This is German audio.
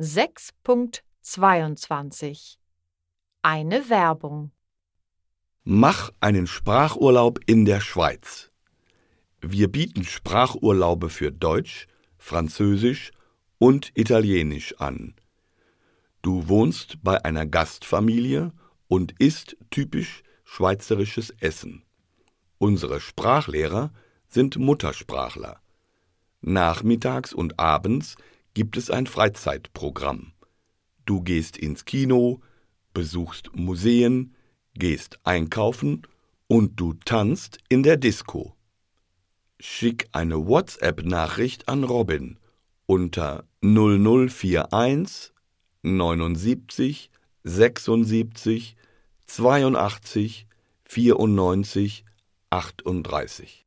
6.22 Eine Werbung Mach einen Sprachurlaub in der Schweiz. Wir bieten Sprachurlaube für Deutsch, Französisch und Italienisch an. Du wohnst bei einer Gastfamilie und isst typisch schweizerisches Essen. Unsere Sprachlehrer sind Muttersprachler. Nachmittags und abends gibt es ein Freizeitprogramm. Du gehst ins Kino, besuchst Museen, gehst einkaufen und du tanzt in der Disco. Schick eine WhatsApp-Nachricht an Robin unter 0041 79 76 82 94 38.